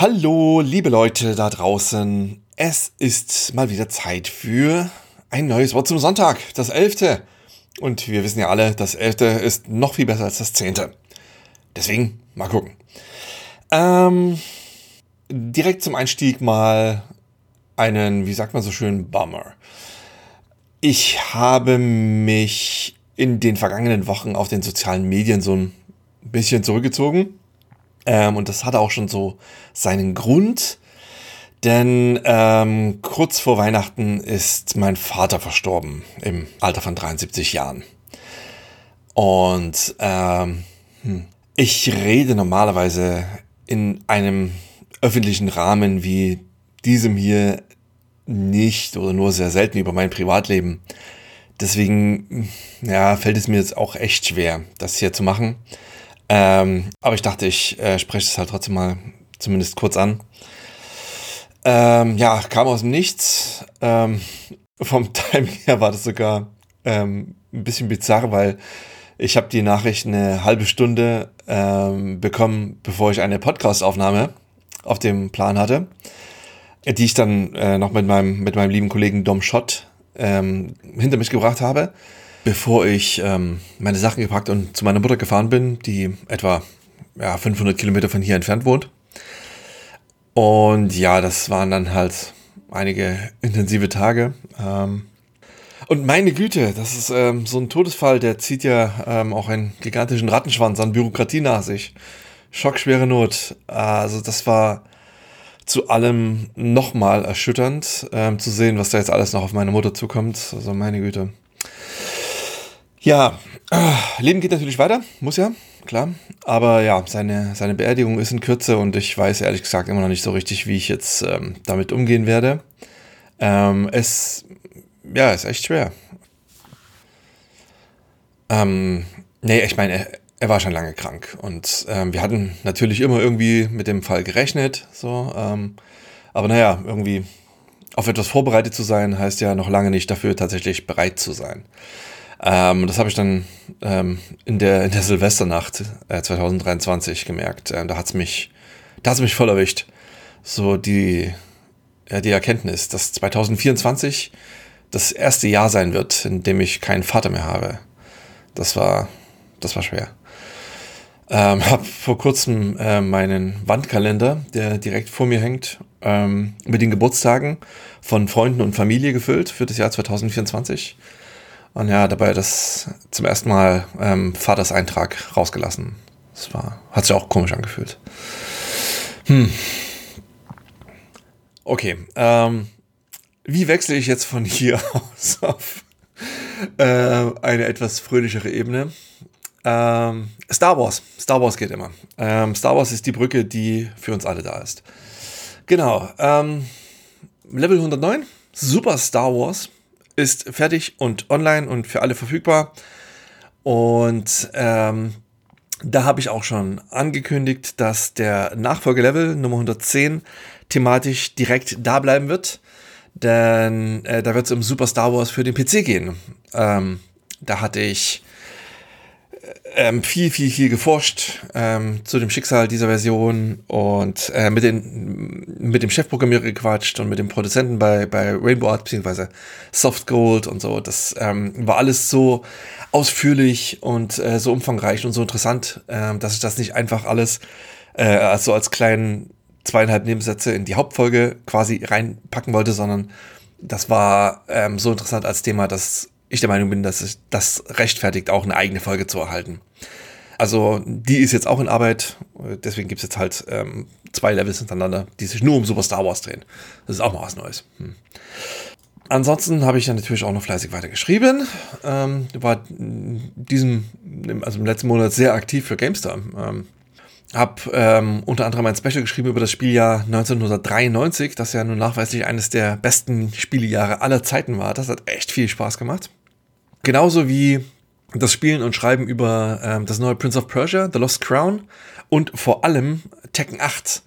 Hallo, liebe Leute da draußen. Es ist mal wieder Zeit für ein neues Wort zum Sonntag, das elfte. Und wir wissen ja alle, das elfte ist noch viel besser als das zehnte. Deswegen mal gucken. Ähm, direkt zum Einstieg mal einen, wie sagt man so schön, Bummer. Ich habe mich in den vergangenen Wochen auf den sozialen Medien so ein bisschen zurückgezogen. Ähm, und das hatte auch schon so seinen Grund. Denn ähm, kurz vor Weihnachten ist mein Vater verstorben im Alter von 73 Jahren. Und ähm, hm, ich rede normalerweise in einem öffentlichen Rahmen wie diesem hier nicht oder nur sehr selten über mein Privatleben. Deswegen ja, fällt es mir jetzt auch echt schwer, das hier zu machen. Ähm, aber ich dachte, ich äh, spreche es halt trotzdem mal zumindest kurz an. Ähm, ja, kam aus dem Nichts. Ähm, vom Timing her war das sogar ähm, ein bisschen bizarr, weil ich habe die Nachricht eine halbe Stunde ähm, bekommen, bevor ich eine Podcast-Aufnahme auf dem Plan hatte, die ich dann äh, noch mit meinem, mit meinem lieben Kollegen Dom Schott ähm, hinter mich gebracht habe, bevor ich ähm, meine Sachen gepackt und zu meiner Mutter gefahren bin, die etwa ja, 500 Kilometer von hier entfernt wohnt. Und ja, das waren dann halt einige intensive Tage. Ähm, und meine Güte, das ist ähm, so ein Todesfall, der zieht ja ähm, auch einen gigantischen Rattenschwanz an Bürokratie nach sich. Schockschwere Not. Also das war zu allem nochmal erschütternd, ähm, zu sehen, was da jetzt alles noch auf meine Mutter zukommt. Also meine Güte. Ja, äh, Leben geht natürlich weiter, muss ja, klar. Aber ja, seine, seine Beerdigung ist in Kürze und ich weiß ehrlich gesagt immer noch nicht so richtig, wie ich jetzt ähm, damit umgehen werde. Ähm, es, ja, ist echt schwer. Ähm, nee, ich meine, er, er, war schon lange krank und ähm, wir hatten natürlich immer irgendwie mit dem Fall gerechnet, so. Ähm, aber naja, irgendwie auf etwas vorbereitet zu sein, heißt ja noch lange nicht dafür tatsächlich bereit zu sein. Ähm, das habe ich dann ähm, in, der, in der Silvesternacht äh, 2023 gemerkt. Ähm, da hat es mich, hat's mich voll erwischt. So die, äh, die Erkenntnis, dass 2024 das erste Jahr sein wird, in dem ich keinen Vater mehr habe. Das war, das war schwer. Ähm, habe vor kurzem äh, meinen Wandkalender, der direkt vor mir hängt, ähm, mit den Geburtstagen von Freunden und Familie gefüllt für das Jahr 2024. Und ja, dabei das zum ersten Mal ähm, Vaters Eintrag rausgelassen. Das war, hat sich auch komisch angefühlt. Hm. Okay, ähm, wie wechsle ich jetzt von hier aus auf äh, eine etwas fröhlichere Ebene? Ähm, Star Wars. Star Wars geht immer. Ähm, Star Wars ist die Brücke, die für uns alle da ist. Genau. Ähm, Level 109. Super Star Wars ist fertig und online und für alle verfügbar. Und ähm, da habe ich auch schon angekündigt, dass der Nachfolgelevel Nummer 110 thematisch direkt da bleiben wird. Denn äh, da wird es um Super Star Wars für den PC gehen. Ähm, da hatte ich ähm, viel, viel, viel geforscht ähm, zu dem Schicksal dieser Version und äh, mit, den, mit dem Chefprogrammierer gequatscht und mit dem Produzenten bei, bei Rainbow Art bzw. Soft Gold und so. Das ähm, war alles so ausführlich und äh, so umfangreich und so interessant, äh, dass ich das nicht einfach alles äh, also als kleinen zweieinhalb Nebensätze in die Hauptfolge quasi reinpacken wollte, sondern das war ähm, so interessant als Thema, dass ich der Meinung bin, dass es das rechtfertigt, auch eine eigene Folge zu erhalten. Also die ist jetzt auch in Arbeit, deswegen gibt es jetzt halt ähm, zwei Levels hintereinander, die sich nur um Super Star Wars drehen. Das ist auch mal was Neues. Hm. Ansonsten habe ich ja natürlich auch noch fleißig weiter geschrieben. Ähm, war diesem, also im letzten Monat sehr aktiv für GameStar. Ähm, hab ähm, unter anderem ein Special geschrieben über das Spieljahr 1993, das ja nun nachweislich eines der besten Spielejahre aller Zeiten war. Das hat echt viel Spaß gemacht. Genauso wie das Spielen und Schreiben über ähm, das neue Prince of Persia, The Lost Crown und vor allem Tekken 8.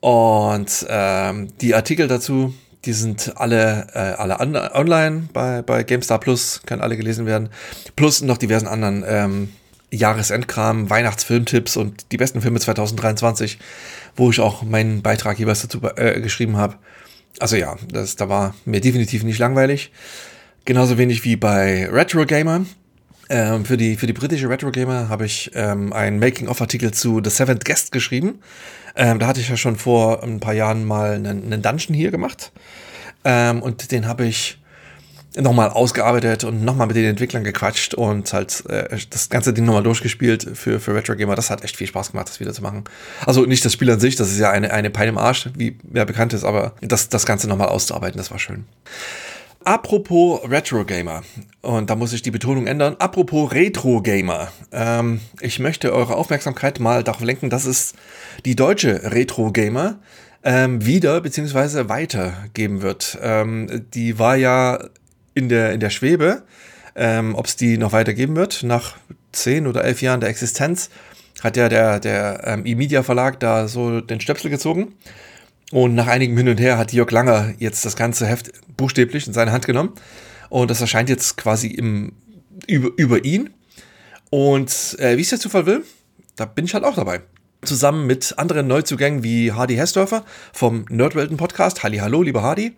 Und ähm, die Artikel dazu, die sind alle, äh, alle online bei, bei GameStar Plus, können alle gelesen werden. Plus noch diversen anderen ähm, Jahresendkram, Weihnachtsfilmtipps und die besten Filme 2023, wo ich auch meinen Beitrag jeweils dazu äh, geschrieben habe. Also ja, das, da war mir definitiv nicht langweilig. Genauso wenig wie bei Retro Gamer. Ähm, für, die, für die britische Retro Gamer habe ich ähm, einen Making-of-Artikel zu The Seventh Guest geschrieben. Ähm, da hatte ich ja schon vor ein paar Jahren mal einen, einen Dungeon hier gemacht. Ähm, und den habe ich nochmal ausgearbeitet und nochmal mit den Entwicklern gequatscht und halt äh, das ganze Ding nochmal durchgespielt für, für Retro Gamer. Das hat echt viel Spaß gemacht, das wieder zu machen. Also nicht das Spiel an sich, das ist ja eine, eine Pein im Arsch, wie ja bekannt ist, aber das, das Ganze nochmal auszuarbeiten, das war schön. Apropos Retro Gamer, und da muss ich die Betonung ändern, apropos Retro Gamer, ähm, ich möchte eure Aufmerksamkeit mal darauf lenken, dass es die deutsche Retro Gamer ähm, wieder bzw. weitergeben wird. Ähm, die war ja in der, in der Schwebe, ähm, ob es die noch weitergeben wird. Nach zehn oder elf Jahren der Existenz hat ja der, der ähm, E-Media Verlag da so den Stöpsel gezogen. Und nach einigem Hin und Her hat Jörg Langer jetzt das ganze Heft buchstäblich in seine Hand genommen. Und das erscheint jetzt quasi im, über, über ihn. Und äh, wie es der Zufall will, da bin ich halt auch dabei. Zusammen mit anderen Neuzugängen wie Hardy Hessdörfer vom Nerdwelten Podcast. Halli, hallo, lieber Hardy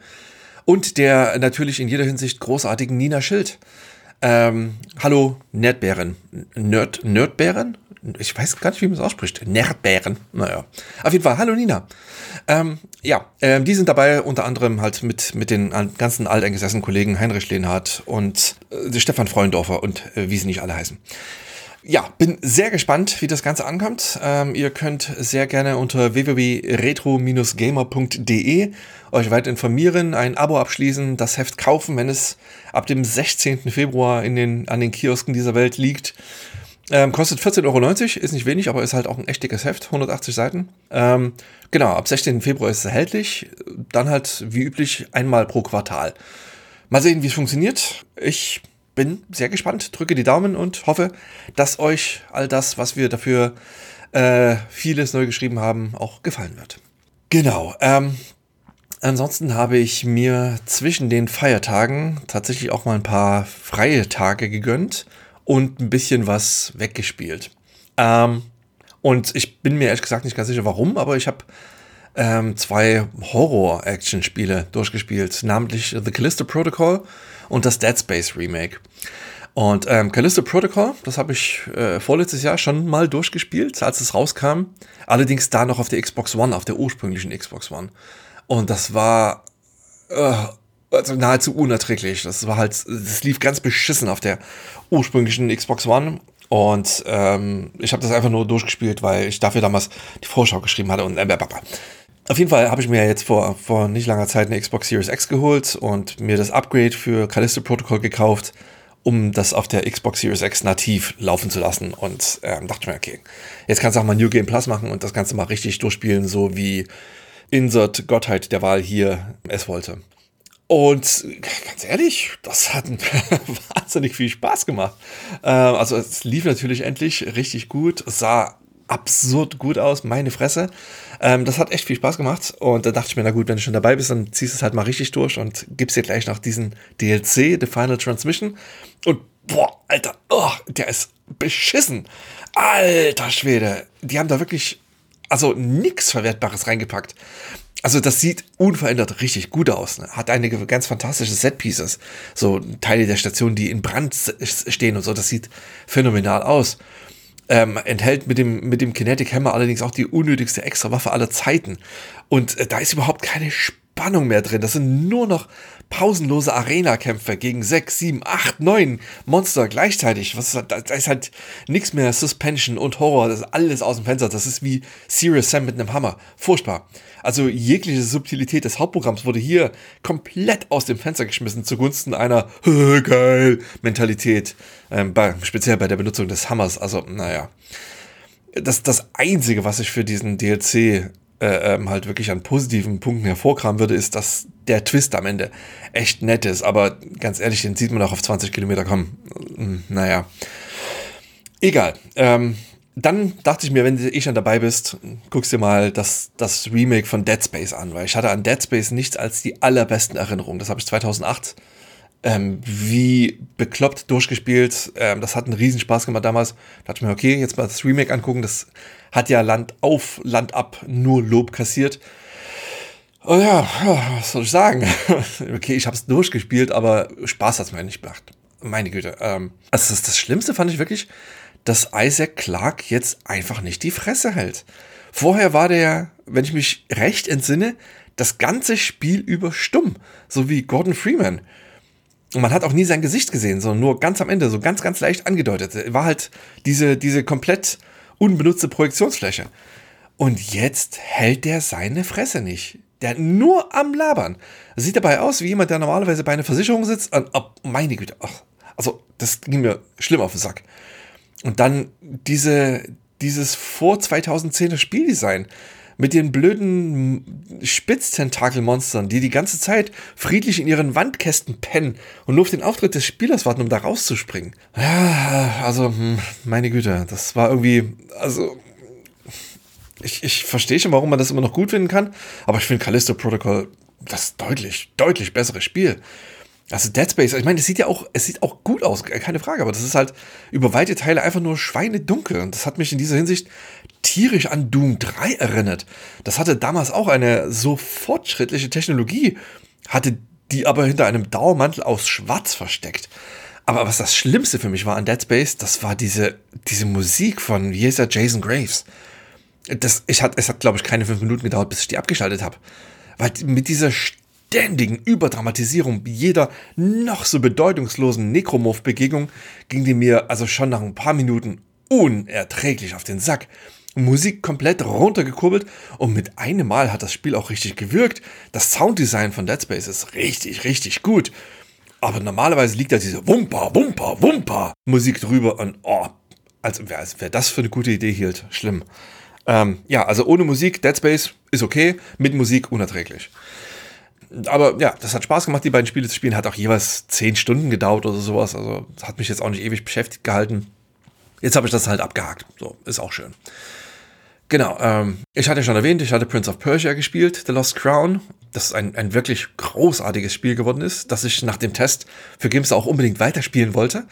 und der natürlich in jeder Hinsicht großartigen Nina Schild. Ähm, hallo, Nerdbären. Nerd, Nerdbären? Ich weiß gar nicht, wie man es ausspricht. Nerdbären. Naja. Auf jeden Fall, hallo Nina. Ähm, ja, ähm, die sind dabei unter anderem halt mit, mit den ganzen alteingesessenen Kollegen Heinrich Lehnhardt und äh, Stefan Freundorfer und äh, wie sie nicht alle heißen ja, bin sehr gespannt, wie das Ganze ankommt. Ähm, ihr könnt sehr gerne unter www.retro-gamer.de euch weiter informieren, ein Abo abschließen, das Heft kaufen, wenn es ab dem 16. Februar in den, an den Kiosken dieser Welt liegt. Ähm, kostet 14,90 Euro, ist nicht wenig, aber ist halt auch ein echt dickes Heft, 180 Seiten. Ähm, genau, ab 16. Februar ist es erhältlich. Dann halt wie üblich einmal pro Quartal. Mal sehen, wie es funktioniert. Ich bin sehr gespannt, drücke die Daumen und hoffe, dass euch all das, was wir dafür äh, vieles neu geschrieben haben, auch gefallen wird. Genau. Ähm, ansonsten habe ich mir zwischen den Feiertagen tatsächlich auch mal ein paar freie Tage gegönnt und ein bisschen was weggespielt. Ähm, und ich bin mir ehrlich gesagt nicht ganz sicher, warum, aber ich habe ähm, zwei Horror-Action-Spiele durchgespielt, namentlich The Callisto Protocol und das Dead Space Remake. Und ähm, Callisto Protocol, das habe ich äh, vorletztes Jahr schon mal durchgespielt, als es rauskam. Allerdings da noch auf der Xbox One, auf der ursprünglichen Xbox One. Und das war äh, also nahezu unerträglich. Das war halt, das lief ganz beschissen auf der ursprünglichen Xbox One. Und ähm, ich habe das einfach nur durchgespielt, weil ich dafür damals die Vorschau geschrieben hatte und äh, auf jeden Fall habe ich mir jetzt vor, vor nicht langer Zeit eine Xbox Series X geholt und mir das Upgrade für Callisto Protocol gekauft, um das auf der Xbox Series X nativ laufen zu lassen. Und ähm, dachte mir, okay, jetzt kannst du auch mal New Game Plus machen und das Ganze mal richtig durchspielen, so wie Insert Gottheit der Wahl hier es wollte. Und ganz ehrlich, das hat wahnsinnig viel Spaß gemacht. Ähm, also es lief natürlich endlich richtig gut. Es sah absurd gut aus, meine Fresse. Ähm, das hat echt viel Spaß gemacht und da dachte ich mir, na gut, wenn du schon dabei bist, dann ziehst du es halt mal richtig durch und gibst dir gleich noch diesen DLC, The Final Transmission. Und boah, Alter, oh, der ist beschissen. Alter Schwede, die haben da wirklich, also nichts Verwertbares reingepackt. Also das sieht unverändert richtig gut aus. Ne? Hat einige ganz fantastische Setpieces. So Teile der Station, die in Brand stehen und so. Das sieht phänomenal aus. Ähm, enthält mit dem, mit dem Kinetic Hammer allerdings auch die unnötigste Extrawaffe aller Zeiten. Und äh, da ist überhaupt keine Spannung mehr drin. Das sind nur noch pausenlose Arena-Kämpfe gegen sechs, sieben, acht, neun Monster gleichzeitig. Was, da ist halt nichts mehr Suspension und Horror. Das ist alles aus dem Fenster. Das ist wie Serious Sam mit einem Hammer. Furchtbar. Also jegliche Subtilität des Hauptprogramms wurde hier komplett aus dem Fenster geschmissen zugunsten einer geil Mentalität. Ähm, bei, speziell bei der Benutzung des Hammers. Also, naja. Das, das Einzige, was ich für diesen DLC äh, ähm, halt wirklich an positiven Punkten hervorkramen würde, ist, dass der Twist am Ende echt nett ist. Aber ganz ehrlich, den sieht man auch auf 20 Kilometer kommen. Hm, naja. Egal. Ähm, dann dachte ich mir, wenn du eh schon dabei bist, guckst dir mal das, das Remake von Dead Space an, weil ich hatte an Dead Space nichts als die allerbesten Erinnerungen. Das habe ich 2008 ähm, wie bekloppt durchgespielt. Ähm, das hat einen riesen Spaß gemacht damals. Da dachte ich mir, okay, jetzt mal das Remake angucken. Das hat ja Land auf, Land ab nur Lob kassiert. Oh ja, was soll ich sagen? okay, ich habe es durchgespielt, aber Spaß hat es mir nicht gemacht. Meine Güte. Ähm, also das, das Schlimmste fand ich wirklich, dass Isaac Clarke jetzt einfach nicht die Fresse hält. Vorher war der, wenn ich mich recht entsinne, das ganze Spiel über stumm, so wie Gordon Freeman. Und man hat auch nie sein Gesicht gesehen, sondern nur ganz am Ende, so ganz, ganz leicht angedeutet. War halt diese, diese komplett unbenutzte Projektionsfläche. Und jetzt hält der seine Fresse nicht. Der nur am Labern. Sieht dabei aus wie jemand, der normalerweise bei einer Versicherung sitzt. Und, oh, meine Güte. Ach, also, das ging mir schlimm auf den Sack. Und dann diese, dieses vor 2010er Spieldesign mit den blöden Spitztentakelmonstern, die die ganze Zeit friedlich in ihren Wandkästen pennen und nur auf den Auftritt des Spielers warten, um da rauszuspringen. Ja, also, hm, meine Güte, das war irgendwie, also, ich, ich verstehe schon, warum man das immer noch gut finden kann, aber ich finde Callisto Protocol das deutlich, deutlich bessere Spiel. Also Dead Space, ich meine, es sieht ja auch, es sieht auch gut aus, keine Frage, aber das ist halt über weite Teile einfach nur schweinedunkel. Und das hat mich in dieser Hinsicht tierisch an Doom 3 erinnert. Das hatte damals auch eine so fortschrittliche Technologie, hatte die aber hinter einem Dauermantel aus Schwarz versteckt. Aber was das Schlimmste für mich war an Dead Space, das war diese, diese Musik von, wie heißt er, Jason Graves. Das, ich hat, es hat, glaube ich, keine fünf Minuten gedauert, bis ich die abgeschaltet habe. Weil mit dieser ständigen Überdramatisierung jeder noch so bedeutungslosen Necromorph-Begegnung ging die mir also schon nach ein paar Minuten unerträglich auf den Sack. Musik komplett runtergekurbelt und mit einem Mal hat das Spiel auch richtig gewirkt. Das Sounddesign von Dead Space ist richtig, richtig gut. Aber normalerweise liegt da diese Wumper, Wumper, Wumper Musik drüber und oh, als wer, als wer das für eine gute Idee hielt. Schlimm. Ähm, ja, also ohne Musik, Dead Space ist okay, mit Musik unerträglich. Aber ja, das hat Spaß gemacht, die beiden Spiele zu spielen. Hat auch jeweils 10 Stunden gedauert oder sowas. Also hat mich jetzt auch nicht ewig beschäftigt gehalten. Jetzt habe ich das halt abgehakt. So, ist auch schön. Genau, ähm, ich hatte schon erwähnt, ich hatte Prince of Persia gespielt, The Lost Crown, das ein, ein wirklich großartiges Spiel geworden ist, das ich nach dem Test für Games auch unbedingt weiterspielen wollte.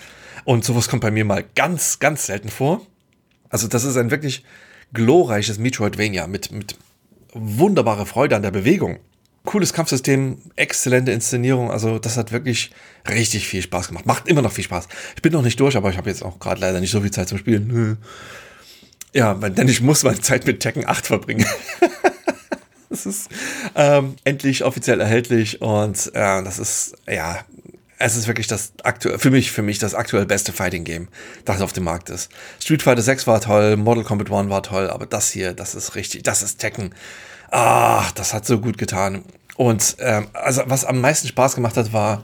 Und sowas kommt bei mir mal ganz, ganz selten vor. Also das ist ein wirklich glorreiches Metroidvania mit, mit wunderbarer Freude an der Bewegung. Cooles Kampfsystem, exzellente Inszenierung, also das hat wirklich richtig viel Spaß gemacht. Macht immer noch viel Spaß. Ich bin noch nicht durch, aber ich habe jetzt auch gerade leider nicht so viel Zeit zum Spielen. Ja, denn ich muss meine Zeit mit Tekken 8 verbringen. das ist ähm, endlich offiziell erhältlich und äh, das ist, ja, es ist wirklich das aktuell, für mich, für mich das aktuell beste Fighting Game, das auf dem Markt ist. Street Fighter 6 war toll, Mortal Kombat 1 war toll, aber das hier, das ist richtig, das ist Tekken. Ach, das hat so gut getan. Und ähm, also was am meisten Spaß gemacht hat, war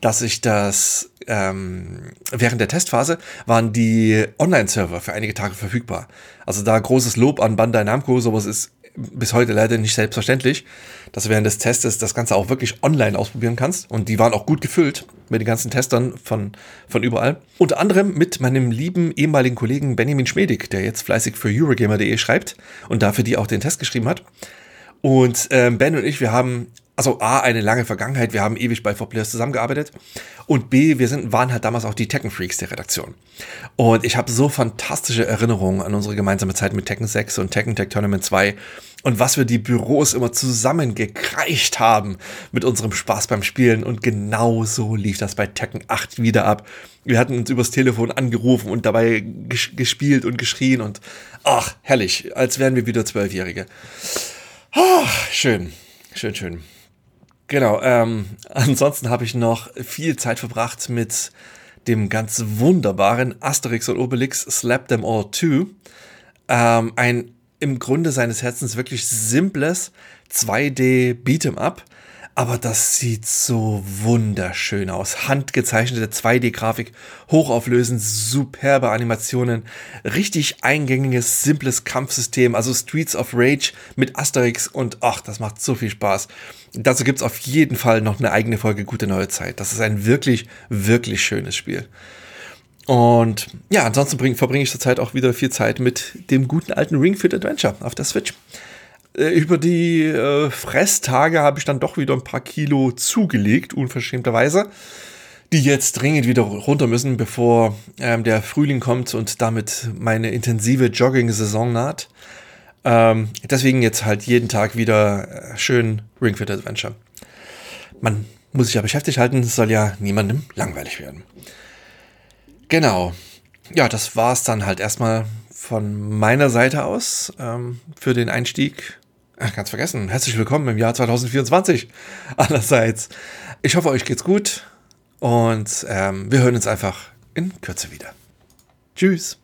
dass ich das ähm, während der Testphase waren die Online-Server für einige Tage verfügbar. Also da großes Lob an Bandai Namco, sowas ist bis heute leider nicht selbstverständlich, dass du während des Testes das Ganze auch wirklich online ausprobieren kannst. Und die waren auch gut gefüllt mit den ganzen Testern von, von überall. Unter anderem mit meinem lieben ehemaligen Kollegen Benjamin Schmedig, der jetzt fleißig für Eurogamer.de schreibt und dafür die auch den Test geschrieben hat. Und ähm, Ben und ich, wir haben also A, eine lange Vergangenheit, wir haben ewig bei 4Players zusammengearbeitet und B, wir sind, waren halt damals auch die Tekken Freaks der Redaktion. Und ich habe so fantastische Erinnerungen an unsere gemeinsame Zeit mit Tekken 6 und Tekken Tech Tournament 2 und was wir die Büros immer zusammengekreicht haben mit unserem Spaß beim Spielen und genau so lief das bei Tekken 8 wieder ab. Wir hatten uns übers Telefon angerufen und dabei gespielt und geschrien und ach, herrlich, als wären wir wieder Zwölfjährige. Ach, schön, schön, schön. Genau, ähm, ansonsten habe ich noch viel Zeit verbracht mit dem ganz wunderbaren Asterix und Obelix Slap Them All 2. Ähm, ein im Grunde seines Herzens wirklich simples 2D Beat'em Up aber das sieht so wunderschön aus. Handgezeichnete 2D-Grafik, hochauflösend, superbe Animationen, richtig eingängiges, simples Kampfsystem, also Streets of Rage mit Asterix und ach, das macht so viel Spaß. Dazu gibt's auf jeden Fall noch eine eigene Folge Gute Neue Zeit. Das ist ein wirklich, wirklich schönes Spiel. Und ja, ansonsten verbringe ich zurzeit auch wieder viel Zeit mit dem guten alten Ring Fit Adventure auf der Switch äh, über die äh, Fresstage habe ich dann doch wieder ein paar Kilo zugelegt, unverschämterweise, die jetzt dringend wieder runter müssen, bevor ähm, der Frühling kommt und damit meine intensive Jogging-Saison naht. Ähm, deswegen jetzt halt jeden Tag wieder äh, schön Ring Fit Adventure. Man muss sich ja beschäftigt halten, es soll ja niemandem langweilig werden. Genau. Ja, das war es dann halt erstmal von meiner Seite aus ähm, für den Einstieg. Ach, ganz vergessen. Herzlich willkommen im Jahr 2024. Andererseits, ich hoffe, euch geht's gut und ähm, wir hören uns einfach in Kürze wieder. Tschüss.